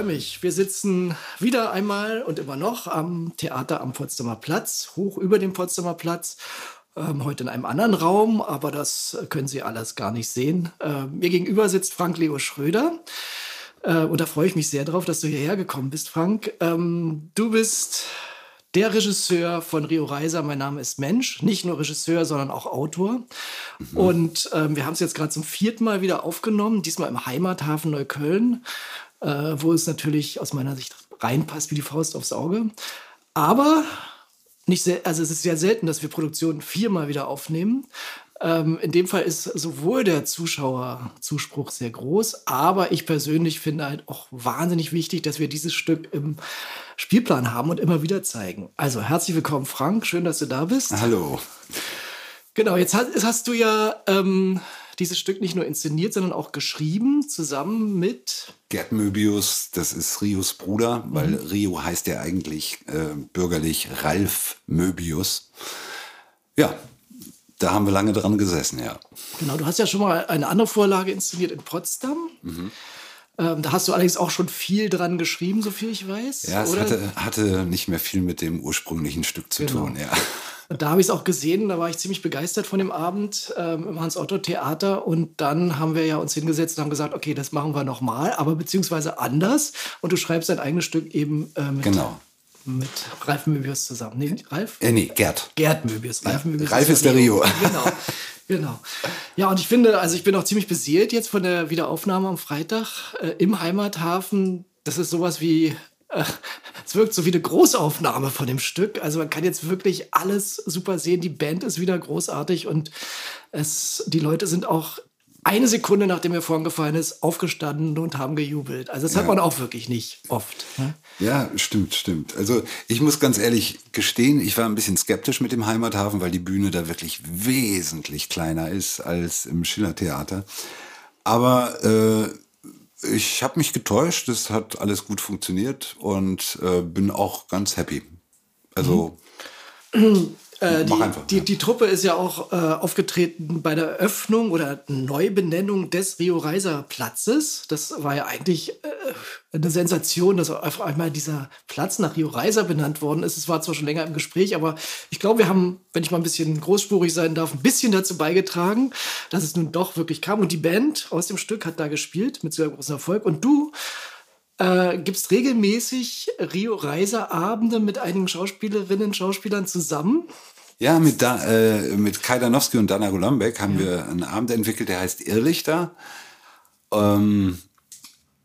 Freue mich. Wir sitzen wieder einmal und immer noch am Theater am Potsdamer Platz, hoch über dem Potsdamer Platz. Ähm, heute in einem anderen Raum, aber das können Sie alles gar nicht sehen. Ähm, mir gegenüber sitzt Frank Leo Schröder. Äh, und da freue ich mich sehr drauf, dass du hierher gekommen bist, Frank. Ähm, du bist der Regisseur von Rio Reiser, mein Name ist Mensch. Nicht nur Regisseur, sondern auch Autor. Mhm. Und ähm, wir haben es jetzt gerade zum vierten Mal wieder aufgenommen, diesmal im Heimathafen Neukölln, äh, wo es natürlich aus meiner Sicht reinpasst wie die Faust aufs Auge. Aber nicht sehr, also es ist sehr selten, dass wir Produktionen viermal wieder aufnehmen. Ähm, in dem Fall ist sowohl der Zuschauerzuspruch sehr groß, aber ich persönlich finde halt auch wahnsinnig wichtig, dass wir dieses Stück im Spielplan haben und immer wieder zeigen. Also herzlich willkommen, Frank. Schön, dass du da bist. Hallo. Genau, jetzt hast, hast du ja ähm, dieses Stück nicht nur inszeniert, sondern auch geschrieben, zusammen mit Gerd Möbius, das ist Rios Bruder, weil mhm. Rio heißt ja eigentlich äh, bürgerlich Ralf Möbius. Ja, da haben wir lange dran gesessen, ja. Genau, du hast ja schon mal eine andere Vorlage inszeniert in Potsdam. Mhm. Ähm, da hast du allerdings auch schon viel dran geschrieben, so viel ich weiß. Ja, es hatte, hatte, nicht mehr viel mit dem ursprünglichen Stück zu genau. tun, ja. Und da habe ich es auch gesehen, da war ich ziemlich begeistert von dem Abend ähm, im Hans-Otto-Theater. Und dann haben wir ja uns hingesetzt und haben gesagt, okay, das machen wir nochmal, aber beziehungsweise anders. Und du schreibst dein eigenes Stück eben äh, mit genau mit Ralf Möbius zusammen. Nee, Ralf? Äh, nee, Gerd. Gerd Möbius. Ralf, ja, Möbius Ralf ist der Rio. Genau. Genau. Ja, und ich finde, also ich bin auch ziemlich beseelt jetzt von der Wiederaufnahme am Freitag äh, im Heimathafen. Das ist sowas wie, äh, es wirkt so wie eine Großaufnahme von dem Stück. Also man kann jetzt wirklich alles super sehen. Die Band ist wieder großartig und es, die Leute sind auch eine Sekunde nachdem er vorhin gefallen ist, aufgestanden und haben gejubelt. Also das ja. hat man auch wirklich nicht oft. Ne? Ja, stimmt, stimmt. Also ich muss ganz ehrlich gestehen, ich war ein bisschen skeptisch mit dem Heimathafen, weil die Bühne da wirklich wesentlich kleiner ist als im Schillertheater. Aber äh, ich habe mich getäuscht, es hat alles gut funktioniert und äh, bin auch ganz happy. Also mhm. Äh, die, einfach, die, ja. die, Truppe ist ja auch äh, aufgetreten bei der Öffnung oder Neubenennung des Rio Reiser Platzes. Das war ja eigentlich äh, eine Sensation, dass auf einmal dieser Platz nach Rio Reiser benannt worden ist. Es war zwar schon länger im Gespräch, aber ich glaube, wir haben, wenn ich mal ein bisschen großspurig sein darf, ein bisschen dazu beigetragen, dass es nun doch wirklich kam. Und die Band aus dem Stück hat da gespielt mit sehr großem Erfolg. Und du äh, gibt es regelmäßig Rio Reiser Abende mit einigen Schauspielerinnen und Schauspielern zusammen. Ja, mit, da, äh, mit Kai Danowski und Dana Golombek haben ja. wir einen Abend entwickelt, der heißt Irrlichter. Ähm,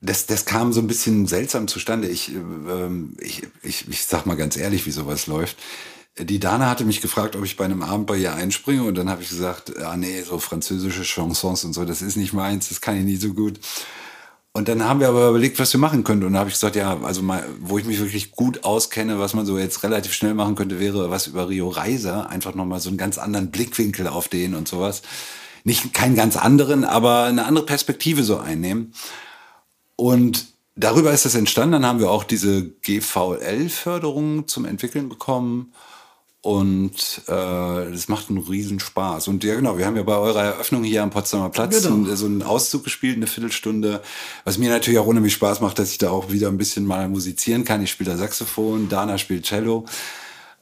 das, das kam so ein bisschen seltsam zustande. Ich, ähm, ich, ich, ich sag mal ganz ehrlich, wie sowas läuft. Die Dana hatte mich gefragt, ob ich bei einem Abend bei ihr einspringe und dann habe ich gesagt, ah nee, so französische Chansons und so, das ist nicht meins, das kann ich nie so gut. Und dann haben wir aber überlegt, was wir machen könnten. Und da habe ich gesagt, ja, also mal, wo ich mich wirklich gut auskenne, was man so jetzt relativ schnell machen könnte, wäre was über Rio Reiser. Einfach nochmal so einen ganz anderen Blickwinkel auf den und sowas. Nicht keinen ganz anderen, aber eine andere Perspektive so einnehmen. Und darüber ist das entstanden. Dann haben wir auch diese GVL-Förderung zum Entwickeln bekommen. Und äh, das macht einen riesen Spaß. Und ja, genau, wir haben ja bei eurer Eröffnung hier am Potsdamer Platz genau. so einen Auszug gespielt, eine Viertelstunde. Was mir natürlich auch unheimlich Spaß macht, dass ich da auch wieder ein bisschen mal musizieren kann. Ich spiele da Saxophon, Dana spielt Cello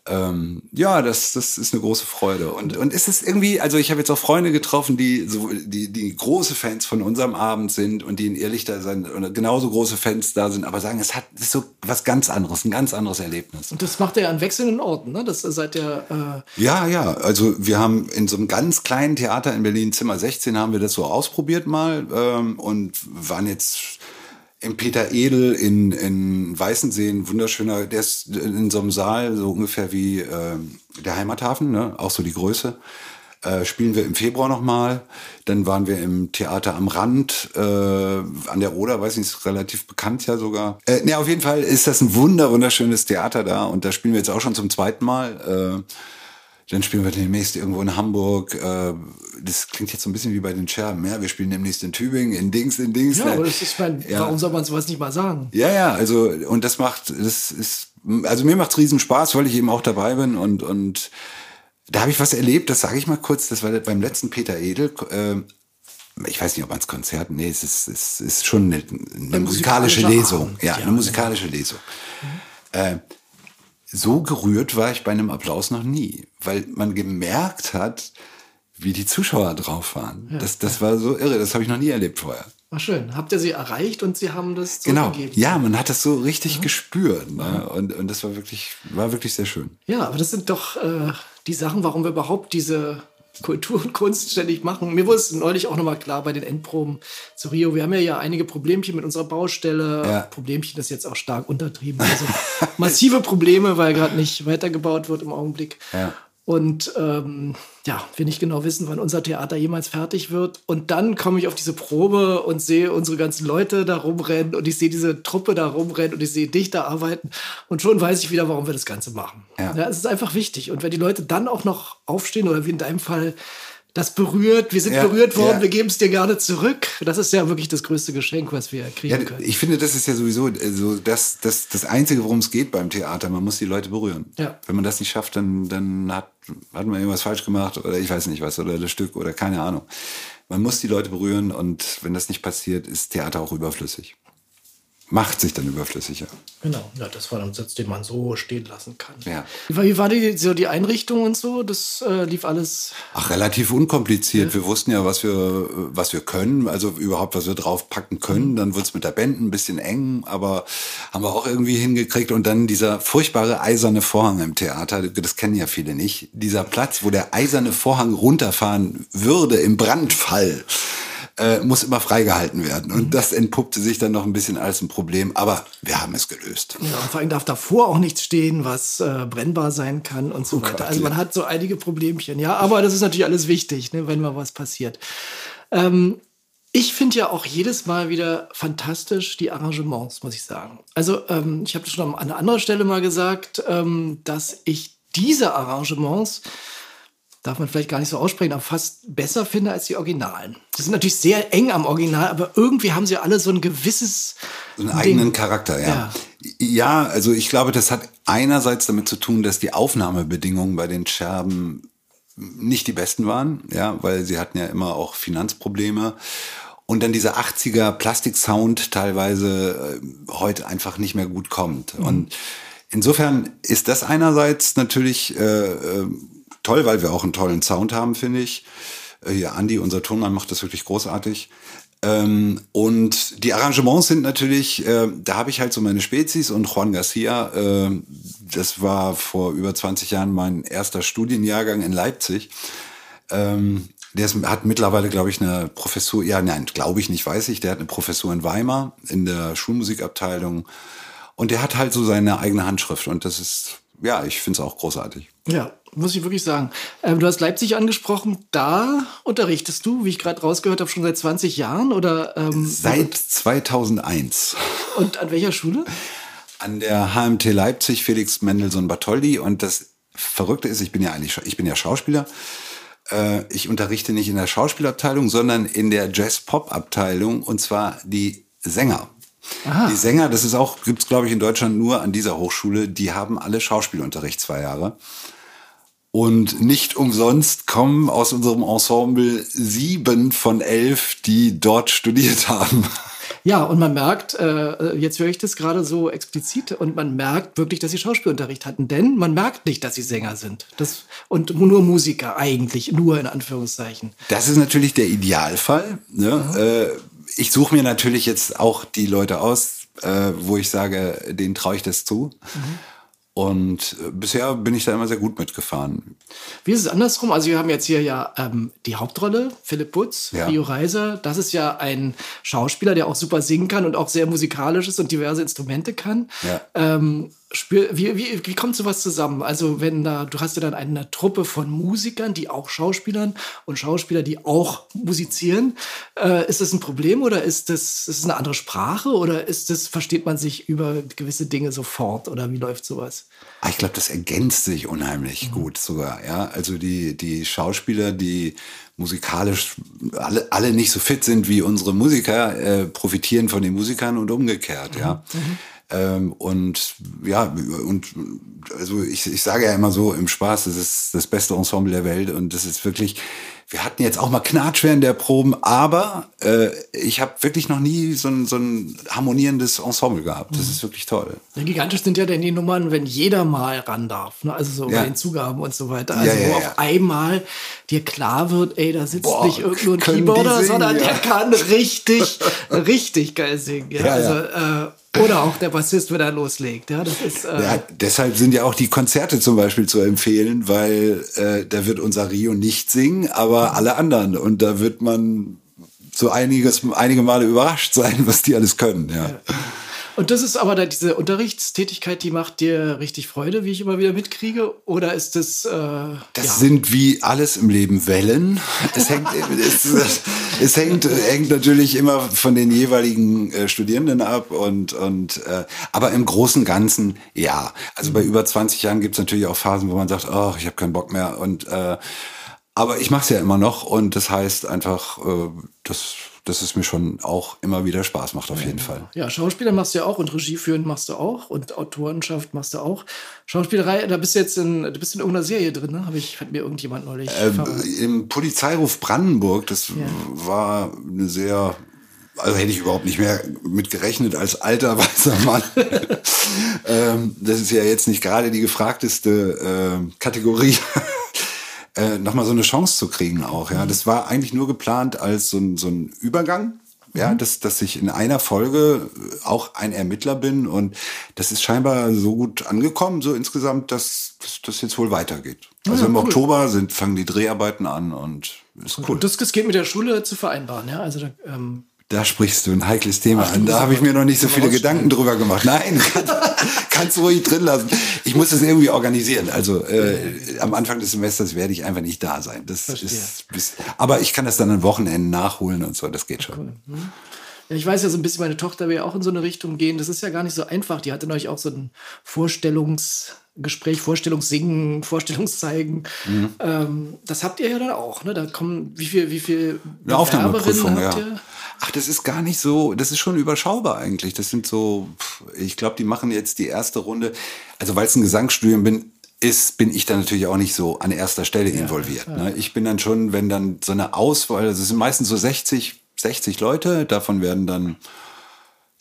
ähm, ja, das, das ist eine große Freude. Und, und es ist irgendwie, also ich habe jetzt auch Freunde getroffen, die, so, die, die große Fans von unserem Abend sind und die in Ehrlich da sind und genauso große Fans da sind, aber sagen, es hat es ist so was ganz anderes, ein ganz anderes Erlebnis. Und das macht ihr an wechselnden Orten, ne? Das seid ihr. Äh ja, ja. Also wir haben in so einem ganz kleinen Theater in Berlin, Zimmer 16, haben wir das so ausprobiert mal ähm, und waren jetzt im Peter Edel in, in Weißensee, ein wunderschöner, der ist in so einem Saal, so ungefähr wie äh, der Heimathafen, ne? auch so die Größe. Äh, spielen wir im Februar nochmal. Dann waren wir im Theater am Rand, äh, an der Oder, weiß nicht, ist relativ bekannt ja sogar. Äh, ne, auf jeden Fall ist das ein wunder, wunderschönes Theater da und da spielen wir jetzt auch schon zum zweiten Mal. Äh, dann spielen wir demnächst irgendwo in Hamburg. Äh, das klingt jetzt so ein bisschen wie bei den Scherben. Ja, wir spielen demnächst in Tübingen, in Dings, in Dings. Ja, aber das ist mein, ja. warum soll man sowas nicht mal sagen? Ja, ja, also, und das macht, das ist, also mir macht's riesen Spaß, weil ich eben auch dabei bin und, und da habe ich was erlebt, das sage ich mal kurz, das war beim letzten Peter Edel. Äh, ich weiß nicht, ob man es Konzert, nee, es ist, es ist schon eine, eine musikalische Lesung. Ja, ja, eine musikalische Lesung. Äh, so gerührt war ich bei einem Applaus noch nie, weil man gemerkt hat, wie die Zuschauer drauf waren. das, das war so irre, das habe ich noch nie erlebt vorher. War schön. Habt ihr sie erreicht und sie haben das Genau. zurückgegeben? Ja, man hat das so richtig gespürt. Ne? Und, und das war wirklich, war wirklich sehr schön. Ja, aber das sind doch äh, die Sachen, warum wir überhaupt diese Kultur und Kunst ständig machen. Mir wurde es neulich auch nochmal klar bei den Endproben zu Rio. Wir haben ja, ja einige Problemchen mit unserer Baustelle. Ja. Problemchen ist jetzt auch stark untertrieben. Also massive Probleme, weil gerade nicht weitergebaut wird im Augenblick. Ja. Und ähm, ja, wir nicht genau wissen, wann unser Theater jemals fertig wird. Und dann komme ich auf diese Probe und sehe unsere ganzen Leute da rumrennen und ich sehe diese Truppe da rumrennen und ich sehe dich da arbeiten. Und schon weiß ich wieder, warum wir das Ganze machen. Ja. es ist einfach wichtig. Und wenn die Leute dann auch noch aufstehen oder wie in deinem Fall das berührt, wir sind Ja, berührt worden, ja. wir geben es dir gerne zurück. Das ist ja wirklich das größte Geschenk, was wir kriegen Ja, können. ich finde, das ist ja sowieso äh, so das, das, das Einzige, worum es geht beim Theater. Man muss die Leute berühren. Ja. Wenn man das nicht schafft, dann, dann hat, hat man irgendwas falsch gemacht oder ich weiß nicht was oder das Stück oder keine Ahnung. Man muss die Leute berühren und wenn das nicht passiert, ist Theater auch überflüssig. Macht sich dann überflüssiger. Genau, ja, das war ein Satz, den man so stehen lassen kann. Ja. Wie war, die, so die Einrichtung und so? Das äh, lief alles. Ach, relativ unkompliziert. Wir wussten ja, was wir, was wir können, also überhaupt, was wir draufpacken können. Dann wurde es mit der Band ein bisschen eng, aber haben wir auch irgendwie hingekriegt. Und dann dieser furchtbare eiserne Vorhang im Theater, das kennen ja viele nicht. Dieser Platz, wo der eiserne Vorhang runterfahren würde im Brandfall. Äh, muss immer freigehalten werden. Und das entpuppte sich dann noch ein bisschen als ein Problem, aber wir haben es gelöst. Ja, vor allem darf davor auch nichts stehen, was äh, brennbar sein kann und so weiter. Gott, Also man ja. hat so einige Problemchen, ja, aber das ist natürlich alles wichtig, ne, wenn mal was passiert. Ähm, ich finde ja auch jedes Mal wieder fantastisch die Arrangements, muss ich sagen. Also ähm, ich habe das schon an einer anderen Stelle mal gesagt, ähm, dass ich diese Arrangements darf man vielleicht gar nicht so aussprechen, aber fast besser finde als die Originalen. Die sind natürlich sehr eng am Original, aber irgendwie haben sie alle so ein gewisses So einen Ding. eigenen Charakter, ja. Ja. ja. also ich glaube, das hat einerseits damit zu tun, dass die Aufnahmebedingungen bei den Scherben nicht die besten waren, ja, weil sie hatten ja immer auch Finanzprobleme. Und dann dieser 80er Plastiksound teilweise äh, heute einfach nicht mehr gut kommt. Und insofern ist das einerseits natürlich äh, äh, toll, weil wir auch einen tollen Sound haben, finde ich. Äh, Hier, Andi, unser Tonmann, macht das wirklich großartig. Ähm, und die Arrangements sind natürlich, äh, da habe ich halt so meine Spezies und Juan Garcia, äh, das war vor über 20 Jahren mein erster Studienjahrgang in Leipzig. Ähm, der ist, hat mittlerweile, glaube ich, eine Professur, ja, nein, glaube ich nicht, weiß ich, der hat eine Professur in Weimar in der Schulmusikabteilung. Und der hat halt so seine eigene Handschrift und das ist, ja, ich finde es auch großartig. Ja, muss ich wirklich sagen. Ähm, du hast Leipzig angesprochen. Da unterrichtest du, wie ich gerade rausgehört habe, schon seit 20 Jahren oder? Ähm, Seit 2001 und an welcher Schule? an der HMT Leipzig Felix Mendelssohn Bartholdy und das Verrückte ist, ich bin ja eigentlich, ich bin ja Schauspieler. Äh, ich unterrichte nicht in der Schauspielabteilung, sondern in der Jazz-Pop-Abteilung und zwar die Sänger. Die Sänger, das ist auch, gibt's glaube ich in Deutschland nur an dieser Hochschule, die haben alle Schauspielunterricht zwei Jahre. Und nicht umsonst kommen aus unserem Ensemble sieben von elf, die dort studiert haben. Ja, und man merkt, äh, jetzt höre ich das gerade so explizit, und man merkt wirklich, dass sie Schauspielunterricht hatten, denn man merkt nicht, dass sie Sänger sind. Das, und nur Musiker eigentlich, nur in Anführungszeichen. Das ist natürlich der Idealfall. Ne? Äh, ich suche mir natürlich jetzt auch die Leute aus, äh, wo ich sage, denen traue ich das zu. Und äh, bisher bin ich da immer sehr gut mitgefahren. Wie ist es andersrum? Also wir haben jetzt hier ja ähm, die Hauptrolle, Philipp Butz, Ja. Rio Reiser. Das ist ja ein Schauspieler, der auch super singen kann und auch sehr musikalisch ist und diverse Instrumente kann. Ja. Ähm, spür, wie, wie, wie kommt sowas zusammen? Also wenn da, du hast ja dann eine Truppe von Musikern, die auch Schauspielern und Schauspieler, die auch musizieren. Äh, ist das ein Problem oder ist das, ist das eine andere Sprache oder ist das, versteht man sich über gewisse Dinge sofort oder wie läuft sowas? Ah, Ich glaube, das ergänzt sich unheimlich gut sogar. Ja, also die die Schauspieler, die musikalisch alle alle nicht so fit sind wie unsere Musiker, äh, profitieren von den Musikern und umgekehrt. Ja. Ähm, und ja, und also ich, ich sage ja immer so im Spaß, das ist das beste Ensemble der Welt und das ist wirklich, wir hatten jetzt auch mal Knatsch während der Proben, aber äh, ich habe wirklich noch nie so ein, so ein harmonierendes Ensemble gehabt. Das ist wirklich toll. Ja, gigantisch sind ja denn die Nummern, wenn jeder mal ran darf. Ne? Also so Ja. bei den Zugaben und so weiter. Also Ja, ja, wo auf einmal dir klar wird, ey, da sitzt Boah, nicht irgend nur ein Keyboarder, singen, sondern ja. der kann richtig, richtig geil singen. Ja? Ja, also, Äh, oder auch der Bassist, wenn er loslegt. Ja, das ist, äh, deshalb sind ja auch die Konzerte zum Beispiel zu empfehlen, weil äh, da wird unser Rio nicht singen, aber alle anderen. Und da wird man so einiges, einige Male überrascht sein, was die alles können. Ja. Und das ist aber da diese Unterrichtstätigkeit, die macht dir richtig Freude, wie ich immer wieder mitkriege? Oder ist das. Äh, Das ja. sind wie alles im Leben Wellen. Es hängt, es, es hängt, hängt natürlich immer von den jeweiligen äh, Studierenden ab und, und äh, aber im Großen und Ganzen ja. Also bei über 20 Jahren gibt es natürlich auch Phasen, wo man sagt, oh, ich habe keinen Bock mehr und äh, aber ich mache es ja immer noch und das heißt einfach, äh, dass, dass es mir schon auch immer wieder Spaß macht, auf jeden Fall. Ja, Schauspieler machst du ja auch und Regie führen machst du auch und Autorenschaft machst du auch. Schauspielerei, da bist du jetzt in, du bist in irgendeiner Serie drin, ne? Habe ich, hat mir irgendjemand neulich verraten. Im Polizeiruf Brandenburg, das war eine sehr, also hätte ich überhaupt nicht mehr mit gerechnet als alter weißer Mann. ähm, das ist ja jetzt nicht gerade die gefragteste äh, Kategorie. Äh, nochmal so eine Chance zu kriegen auch, ja. Das war eigentlich nur geplant als so ein, so ein Übergang. Ja, dass, dass ich in einer Folge auch ein Ermittler bin und das ist scheinbar so gut angekommen, so insgesamt, dass das jetzt wohl weitergeht. Also Ja, im cool. Oktober sind, fangen die Dreharbeiten an und ist cool. Und das, das geht mit der Schule zu vereinbaren, ja. Also da, ähm, Da sprichst du ein heikles Thema Ach, an. Da habe ich mir noch nicht so viele rausschneiden. Gedanken drüber gemacht. Nein, kann, kannst du ruhig drin lassen. Ich muss das irgendwie organisieren. Also äh, am Anfang des Semesters werde ich einfach nicht da sein. Das Verstehe. ist, aber ich kann das dann an Wochenenden nachholen und so. Das geht schon. Ja, ich weiß ja so ein bisschen, meine Tochter will ja auch in so eine Richtung gehen. Das ist ja gar nicht so einfach. Die hatte neulich auch so ein Vorstellungsgespräch, Vorstellungssingen, Vorstellungszeigen. Mhm. Ähm, das habt ihr ja dann auch, ne? Da kommen, wie viel, wie viel Eine Aufnahmeprüfung, ja. habt ihr? Ach, das ist gar nicht so, das ist schon überschaubar eigentlich. Das sind so, ich glaube, die machen jetzt die erste Runde. Also weil es ein Gesangsstudium bin, ist, bin ich dann natürlich auch nicht so an erster Stelle involviert. Ne? Ich bin dann schon, wenn dann so eine Auswahl, also es sind meistens so 60, 60 Leute, davon werden dann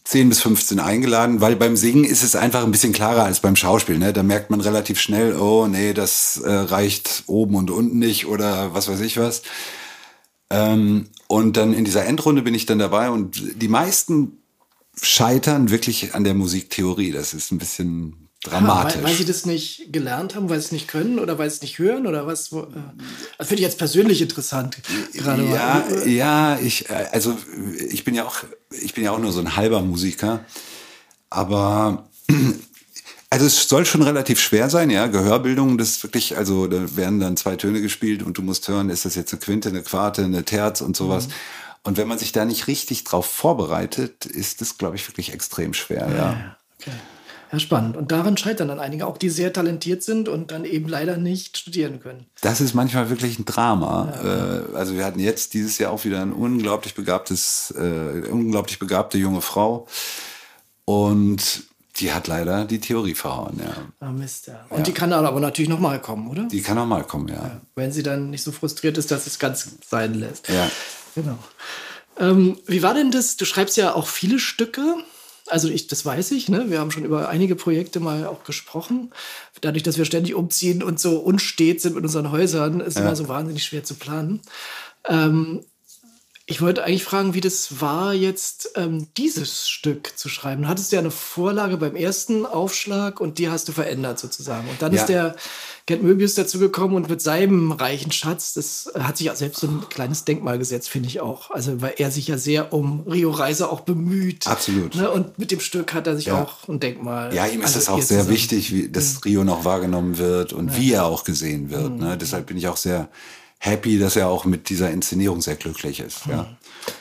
10 bis 15 eingeladen, weil beim Singen ist es einfach ein bisschen klarer als beim Schauspiel. Ne? Da merkt man relativ schnell, oh nee, das äh, reicht oben und unten nicht oder was weiß ich was. Ähm, und dann in dieser Endrunde bin ich dann dabei und die meisten scheitern wirklich an der Musiktheorie. Das ist ein bisschen dramatisch. Ah, weil, weil sie das nicht gelernt haben, weil sie es nicht können oder weil sie es nicht hören oder was? Äh, das finde ich jetzt persönlich interessant. Gerade ja, mal. ja, ich, äh, also ich bin ja auch, ich bin ja auch nur so ein halber Musiker, aber also es soll schon relativ schwer sein, ja. Gehörbildung, das ist wirklich, also da werden dann zwei Töne gespielt und du musst hören, ist das jetzt eine Quinte, eine Quarte, eine Terz und sowas. Mhm. Und wenn man sich da nicht richtig drauf vorbereitet, ist das, glaube ich, wirklich extrem schwer, ja. Okay. Ja, spannend. Und daran scheitern dann einige, auch die sehr talentiert sind und dann eben leider nicht studieren können. Das ist manchmal wirklich ein Drama. Äh, also wir hatten jetzt dieses Jahr auch wieder ein unglaublich begabtes, äh, unglaublich begabte junge Frau. Und die hat leider die Theorie verhauen, ja. Ah, Mist, ja. Und die kann dann aber natürlich nochmal kommen, oder? Die kann auch mal kommen, ja. Wenn sie dann nicht so frustriert ist, dass es ganz sein lässt. Ja. Genau. Ähm, wie war denn das? Du schreibst ja auch viele Stücke. Also ich, das weiß ich, ne? Wir haben schon über einige Projekte mal auch gesprochen. Dadurch, dass wir ständig umziehen und so unstet sind mit unseren Häusern, ist immer so wahnsinnig schwer zu planen. Ähm, ich wollte eigentlich fragen, wie das war, jetzt ähm, dieses Stück zu schreiben. Du hattest ja eine Vorlage beim ersten Aufschlag und die hast du verändert sozusagen. Und dann Ja. ist der Gerd Möbius dazugekommen und mit seinem reichen Schatz, das hat sich auch selbst so ein kleines Denkmal gesetzt, finde ich auch. Also weil er sich ja sehr um Rio Reiser auch bemüht. Absolut. Ne? Und mit dem Stück hat er sich Ja. auch ein Denkmal. Ja, ihm ist also das auch sehr zusammen. wichtig, wie, dass Rio noch wahrgenommen wird und wie er auch gesehen wird. Ne? Deshalb bin ich auch sehr happy, dass er auch mit dieser Inszenierung sehr glücklich ist. Ja.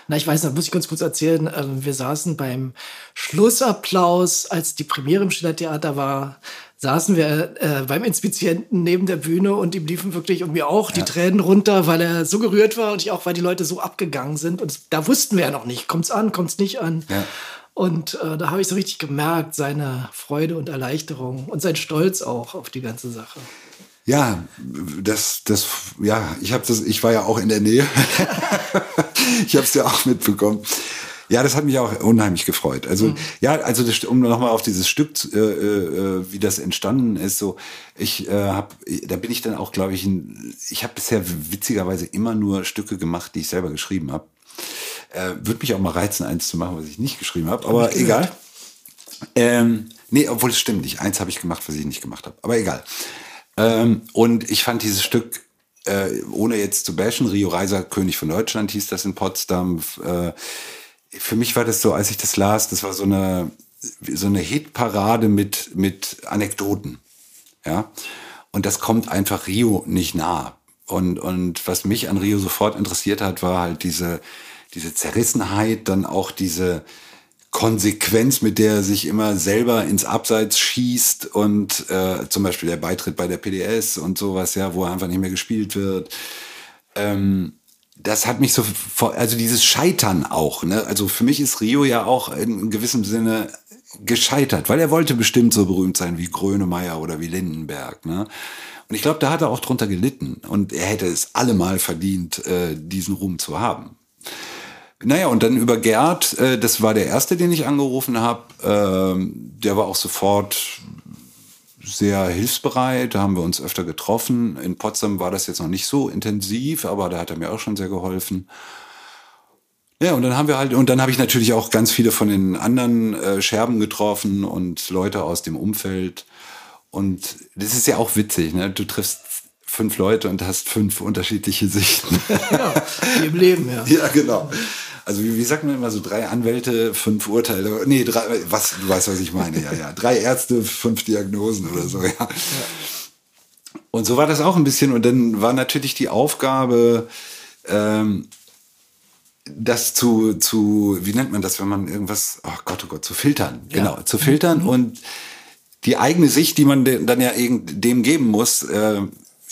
Na, ich weiß, da muss ich ganz kurz erzählen. Ähm, wir saßen beim Schlussapplaus, als die Premiere im Schillertheater war, saßen wir äh, beim Inspizienten neben der Bühne und ihm liefen wirklich und mir auch die Tränen runter, weil er so gerührt war und ich auch, weil die Leute so abgegangen sind. Und da wussten wir ja noch nicht, kommt's an, kommt's nicht an. Ja. Und äh, da habe ich so richtig gemerkt, seine Freude und Erleichterung und sein Stolz auch auf die ganze Sache. Ja, das, das, ja, ich habe das, ich war ja auch in der Nähe. ich habe es ja auch mitbekommen. Ja, das hat mich auch unheimlich gefreut. Also mhm. ja, also das, um nochmal auf dieses Stück, äh, äh, wie das entstanden ist, so ich äh, habe, da bin ich dann auch, glaube ich, ein, ich habe bisher witzigerweise immer nur Stücke gemacht, die ich selber geschrieben habe. Äh, Würde mich auch mal reizen, eins zu machen, was ich nicht geschrieben habe, aber egal. Ähm, nee, obwohl es stimmt nicht. Eins habe ich gemacht, was ich nicht gemacht habe. Aber egal. Ähm, und ich fand dieses Stück, äh, ohne jetzt zu bashen, Rio Reiser, König von Deutschland hieß das in Potsdam. Äh, für mich war das so, als ich das las, das war so eine, so eine Hitparade mit, mit Anekdoten. Ja. Und das kommt einfach Rio nicht nah. Und, und was mich an Rio sofort interessiert hat, war halt diese, diese Zerrissenheit, dann auch diese Konsequenz, mit der er sich immer selber ins Abseits schießt und äh, zum Beispiel der Beitritt bei der PDS und sowas, ja, wo er einfach nicht mehr gespielt wird. Ähm, das hat mich so, also dieses Scheitern auch, ne? Also für mich ist Rio ja auch in gewissem Sinne gescheitert, weil er wollte bestimmt so berühmt sein wie Grönemeyer oder wie Lindenberg, ne? Und ich glaube, da hat er auch drunter gelitten und er hätte es allemal verdient, äh, diesen Ruhm zu haben. Naja, und dann über Gerd, äh, das war der erste, den ich angerufen habe. Ähm, der war auch sofort sehr hilfsbereit, da haben wir uns öfter getroffen. In Potsdam war das jetzt noch nicht so intensiv, aber da hat er mir auch schon sehr geholfen. Ja, und dann haben wir halt, und dann habe ich natürlich auch ganz viele von den anderen äh, Scherben getroffen und Leute aus dem Umfeld. Und das ist ja auch witzig, ne? Du triffst fünf Leute und hast fünf unterschiedliche Sichten. Ja, wie im Leben, ja. Ja, genau. Also wie, wie sagt man immer so, drei Anwälte, fünf Urteile, nee, drei, was, du weißt, was ich meine, ja, ja. Drei Ärzte, fünf Diagnosen oder so, ja. ja. Und so war das auch ein bisschen. Und dann war natürlich die Aufgabe, ähm, das zu, zu, wie nennt man das, wenn man irgendwas, oh Gott, oh Gott, zu filtern. Ja. Genau, zu filtern mhm. und die eigene Sicht, die man dann ja dem geben muss, äh,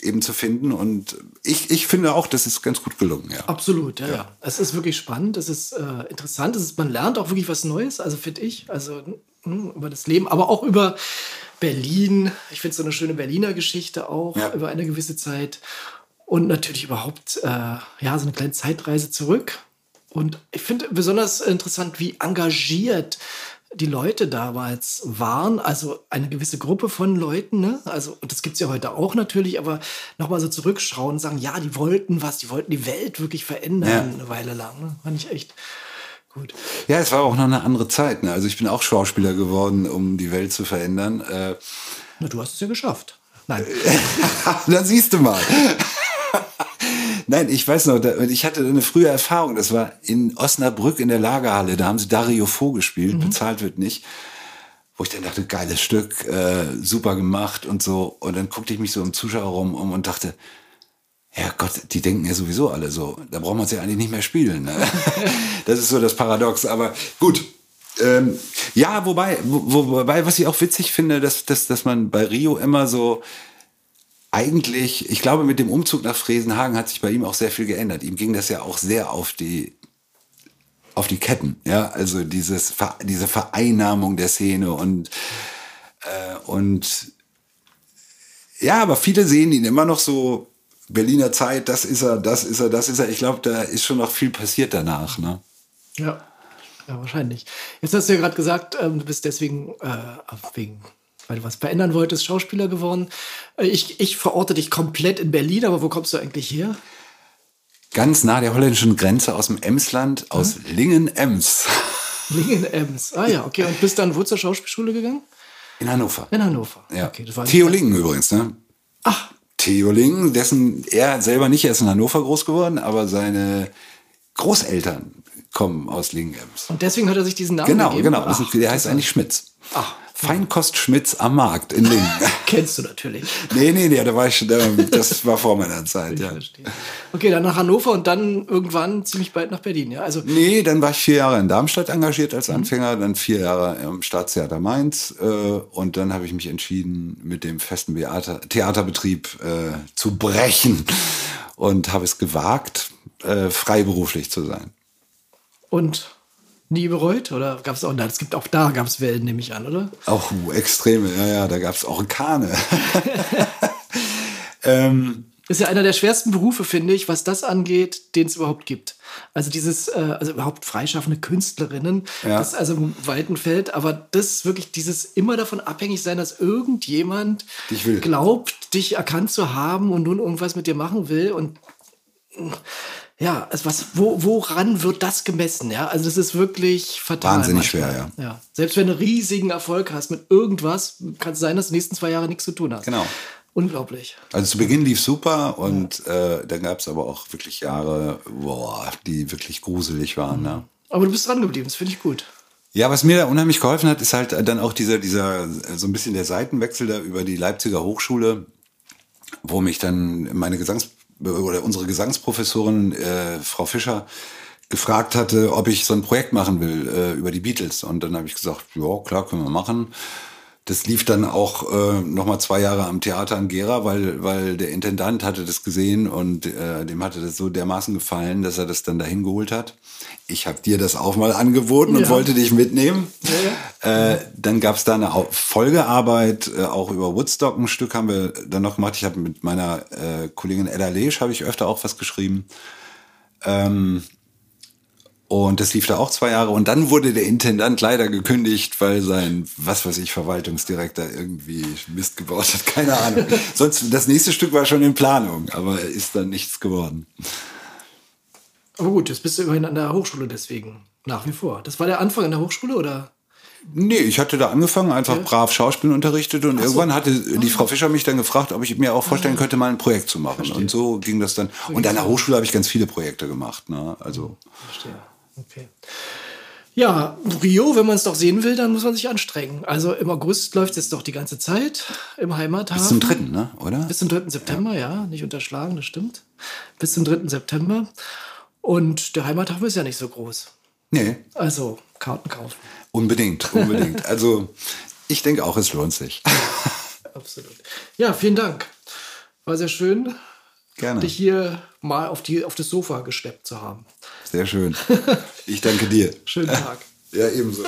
eben zu finden. Und ich, ich finde auch, das ist ganz gut gelungen. Ja. Absolut, ja, ja. ja. Es ist wirklich spannend, es ist äh, interessant, es ist, man lernt auch wirklich was Neues, also finde ich, also mh, über das Leben, aber auch über Berlin. Ich finde es so eine schöne Berliner Geschichte auch ja. über eine gewisse Zeit. Und natürlich überhaupt, äh, ja, so eine kleine Zeitreise zurück. Und ich finde besonders interessant, wie engagiert die Leute damals waren, also eine gewisse Gruppe von Leuten, ne? Also, und das gibt es ja heute auch natürlich, aber nochmal so zurückschauen und sagen, ja, die wollten was, die wollten die Welt wirklich verändern ja. eine Weile lang. Ne? Fand ich echt gut. Ja, es war auch noch eine andere Zeit. Ne? Also ich bin auch Schauspieler geworden, um die Welt zu verändern. Äh, Na, du hast es ja geschafft. Nein. da siehst du mal. Nein, ich weiß noch, ich hatte eine frühe Erfahrung. Das war in Osnabrück in der Lagerhalle. Da haben sie Dario Fo gespielt, mhm. bezahlt wird nicht. Wo ich dann dachte, geiles Stück, äh, super gemacht und so. Und dann guckte ich mich so im Zuschauerraum um und dachte, ja Gott, die denken ja sowieso alle so. Da braucht man es ja eigentlich nicht mehr spielen. Ne? das ist so das Paradox. Aber gut, ähm, ja, wobei, wo, wobei, was ich auch witzig finde, dass, dass, dass man bei Rio immer so eigentlich, ich glaube, mit dem Umzug nach Fresenhagen hat sich bei ihm auch sehr viel geändert. Ihm ging das ja auch sehr auf die auf die Ketten, ja, also dieses diese Vereinnahmung der Szene und äh, und ja, aber viele sehen ihn immer noch so Berliner Zeit, das ist er, das ist er, das ist er. Ich glaube, da ist schon noch viel passiert danach, ne? Ja, ja wahrscheinlich. Jetzt hast du ja gerade gesagt, ähm, du bist deswegen äh, wegen weil du was verändern wolltest, Schauspieler geworden. Äh, ich, ich verorte dich komplett in Berlin, aber wo kommst du eigentlich her? Ganz nah der holländischen Grenze aus dem Emsland, aus hm? Lingen-Ems. Lingen-Ems, ah ja, okay. Und bist dann wo zur Schauspielschule gegangen? In Hannover. In Hannover, ja. Okay, Theo Lingen übrigens, ne? Ach. Theo Lingen, dessen er selber nicht, er ist in Hannover groß geworden, aber seine Großeltern kommen aus Lingen-Ems. Und deswegen hat er sich diesen Namen genau, gegeben? Genau, genau. Der heißt eigentlich Schmitz. Ach, Feinkost Schmitz am Markt in Lingen. Kennst du natürlich. Nee, nee, nee, da war ich, das war vor meiner Zeit, ich ja. Verstehe. Okay, dann nach Hannover und dann irgendwann ziemlich bald nach Berlin, ja? Also nee, dann war ich vier Jahre in Darmstadt engagiert als. Anfänger, mhm. dann vier Jahre im Staatstheater Mainz äh, und dann habe ich mich entschieden, mit dem festen Theater, Theaterbetrieb äh, zu brechen und habe es gewagt, äh, freiberuflich zu sein. Und nie bereut? Oder gab es auch, es gibt auch da gab es Wellen, nehme ich an, oder? Auch extreme, ja, ja, da gab es Orkane. Ähm, ist ja einer der schwersten Berufe, finde ich, was das angeht, den es überhaupt gibt. Also dieses, äh, also überhaupt freischaffende Künstlerinnen, Ja. das ist also im weiten Feld, aber das wirklich dieses immer davon abhängig sein, dass irgendjemand Dich will. glaubt, dich erkannt zu haben und nun irgendwas mit dir machen will und ja, also was, wo, woran wird das gemessen? Ja, also das ist wirklich fatal. Wahnsinnig manchmal. schwer, ja. Selbst wenn du riesigen Erfolg hast mit irgendwas, kann es sein, dass du die nächsten zwei Jahre nichts zu tun hast. Genau. Unglaublich. Also zu Beginn lief super und äh, dann gab es aber auch wirklich Jahre, boah, die wirklich gruselig waren. Ne? Aber du bist dran geblieben, das finde ich gut. Ja, was mir da unheimlich geholfen hat, ist halt dann auch dieser, dieser, äh, so ein bisschen der Seitenwechsel da über die Leipziger Hochschule, wo mich dann meine Gesangs- oder unsere Gesangsprofessorin, äh, Frau Fischer, gefragt hatte, ob ich so ein Projekt machen will äh, über die Beatles. Und dann habe ich gesagt, ja, klar, können wir machen. Das lief dann auch äh, noch mal zwei Jahre am Theater in Gera, weil, weil der Intendant hatte das gesehen und äh, dem hatte das so dermaßen gefallen, dass er das dann dahin geholt hat. Ich habe dir das auch mal angeboten und Ja. wollte dich mitnehmen. Ja, Äh, dann gab es da eine Folgearbeit, äh, auch über Woodstock ein Stück haben wir dann noch gemacht. Ich habe mit meiner äh, Kollegin Edda Lesch habe ich öfter auch was geschrieben. Ähm, und das lief da auch zwei Jahre. Und dann wurde der Intendant leider gekündigt, weil sein, was weiß ich, Verwaltungsdirektor irgendwie Mist gebaut hat. Keine Ahnung. Sonst, das nächste Stück war schon in Planung, aber ist dann nichts geworden. Aber gut, jetzt bist du immerhin an der Hochschule deswegen. Nach wie vor. Das war der Anfang an der Hochschule oder? Nee, ich hatte da angefangen, einfach brav Schauspiel unterrichtet und irgendwann hatte die Frau Fischer mich dann gefragt, ob ich mir auch vorstellen könnte, mal ein Projekt zu machen. Und so ging das dann. Und an der Hochschule habe ich ganz viele Projekte gemacht. Ne? Also Verstehe. Okay. Ja, Rio, wenn man es doch sehen will, dann muss man sich anstrengen. Also im August läuft es jetzt doch die ganze Zeit im Heimathafen. bis zum dritten, ne? oder? Bis zum 3. September, ja. Nicht unterschlagen, das stimmt. Bis zum 3. September. Und der Heimathafen ist ja nicht so groß. Nee, Also Karten kaufen. unbedingt, unbedingt. Also ich denke auch, es lohnt sich. Absolut. Ja, vielen Dank. War sehr schön, Gerne. dich hier mal auf, die, auf das Sofa geschleppt zu haben. Sehr schön. Ich danke dir. Schönen Tag. Ja, ebenso.